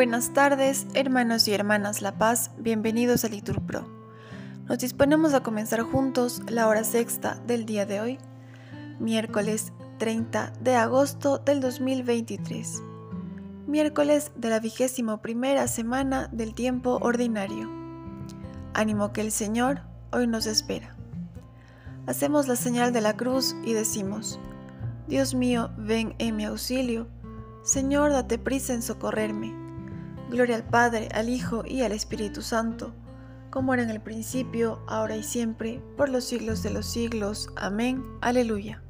Buenas tardes, hermanos y hermanas La Paz, bienvenidos a Litur Pro. Nos disponemos a comenzar juntos la hora sexta del día de hoy, miércoles 30 de agosto del 2023, miércoles de la vigésimo primera semana del tiempo ordinario. Ánimo que el Señor hoy nos espera. Hacemos la señal de la cruz y decimos, Dios mío, ven en mi auxilio, Señor, date prisa en socorrerme. Gloria al Padre, al Hijo y al Espíritu Santo, como era en el principio, ahora y siempre, por los siglos de los siglos. Amén. Aleluya.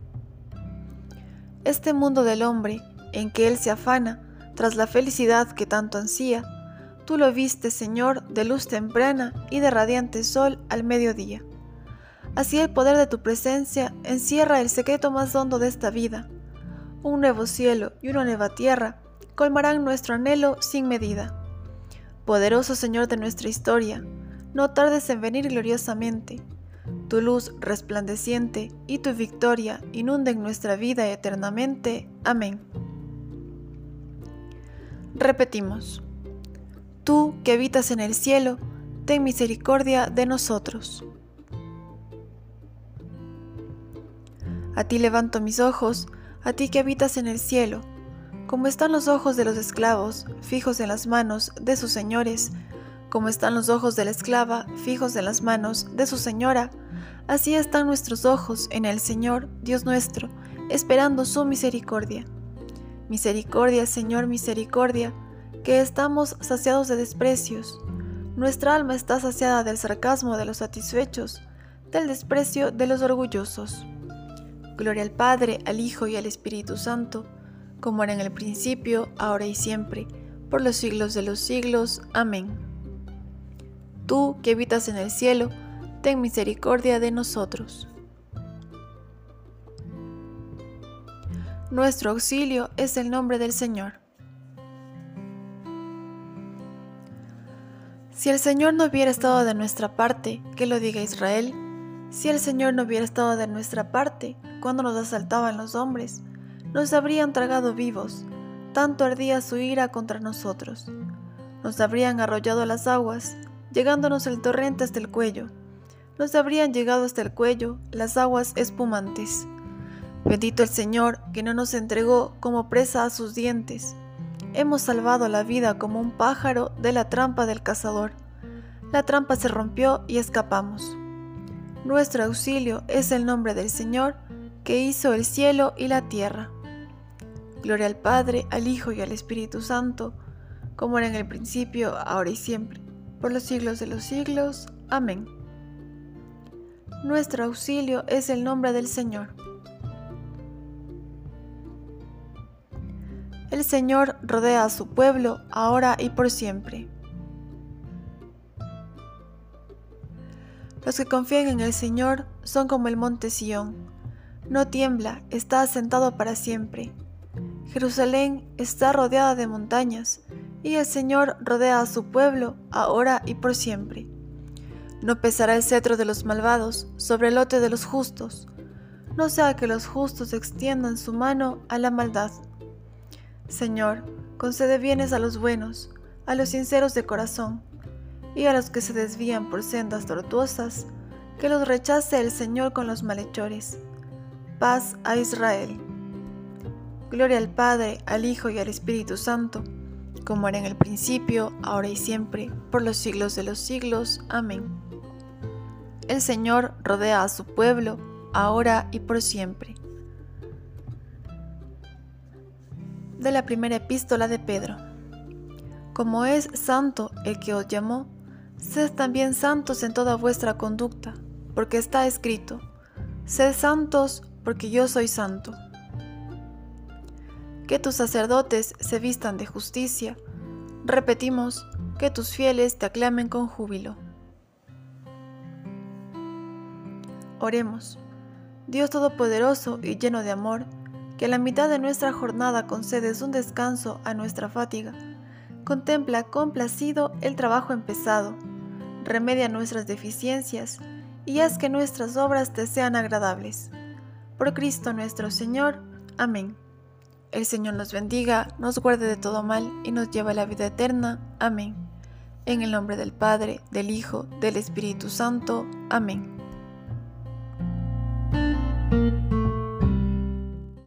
Este mundo del hombre, en que él se afana, tras la felicidad que tanto ansía, tú lo viste, Señor, de luz temprana y de radiante sol al mediodía. Así el poder de tu presencia encierra el secreto más hondo de esta vida. Un nuevo cielo y una nueva tierra colmarán nuestro anhelo sin medida. Poderoso Señor de nuestra historia, no tardes en venir gloriosamente. Tu luz resplandeciente y tu victoria inunden nuestra vida eternamente. Amén. Repetimos. Tú que habitas en el cielo, ten misericordia de nosotros. A ti levanto mis ojos, a ti que habitas en el cielo, como están los ojos de los esclavos fijos en las manos de sus señores, como están los ojos de la esclava fijos en las manos de su señora, así están nuestros ojos en el Señor, Dios nuestro, esperando su misericordia. Misericordia, Señor, misericordia, que estamos saciados de desprecios. Nuestra alma está saciada del sarcasmo de los satisfechos, del desprecio de los orgullosos. Gloria al Padre, al Hijo y al Espíritu Santo como era en el principio, ahora y siempre, por los siglos de los siglos. Amén. Tú que habitas en el cielo, ten misericordia de nosotros. Nuestro auxilio es el nombre del Señor. Si el Señor no hubiera estado de nuestra parte, que lo diga Israel, si el Señor no hubiera estado de nuestra parte cuando nos asaltaban los hombres, nos habrían tragado vivos, tanto ardía su ira contra nosotros. Nos habrían arrollado las aguas, llegándonos el torrente hasta el cuello. Nos habrían llegado hasta el cuello las aguas espumantes. Bendito el Señor que no nos entregó como presa a sus dientes. Hemos salvado la vida como un pájaro de la trampa del cazador. La trampa se rompió y escapamos. Nuestro auxilio es el nombre del Señor que hizo el cielo y la tierra. Gloria al Padre, al Hijo y al Espíritu Santo, como era en el principio, ahora y siempre, por los siglos de los siglos. Amén. Nuestro auxilio es el nombre del Señor. El Señor rodea a su pueblo ahora y por siempre. Los que confían en el Señor son como el monte Sión. No tiembla, está asentado para siempre. Jerusalén está rodeada de montañas, y el Señor rodea a su pueblo ahora y por siempre. No pesará el cetro de los malvados sobre el lote de los justos, no sea que los justos extiendan su mano a la maldad. Señor, concede bienes a los buenos, a los sinceros de corazón, y a los que se desvían por sendas tortuosas, que los rechace el Señor con los malhechores. Paz a Israel. Gloria al Padre, al Hijo y al Espíritu Santo, como era en el principio, ahora y siempre, por los siglos de los siglos. Amén. El Señor rodea a su pueblo, ahora y por siempre. De la primera epístola de Pedro. Como es santo el que os llamó, sed también santos en toda vuestra conducta, porque está escrito, sed santos porque yo soy santo que tus sacerdotes se vistan de justicia. Repetimos, que tus fieles te aclamen con júbilo. Oremos. Dios Todopoderoso y lleno de amor, que a la mitad de nuestra jornada concedes un descanso a nuestra fatiga. Contempla complacido el trabajo empezado, remedia nuestras deficiencias y haz que nuestras obras te sean agradables. Por Cristo nuestro Señor. Amén. El Señor nos bendiga, nos guarde de todo mal y nos lleve a la vida eterna. Amén. En el nombre del Padre, del Hijo, del Espíritu Santo. Amén.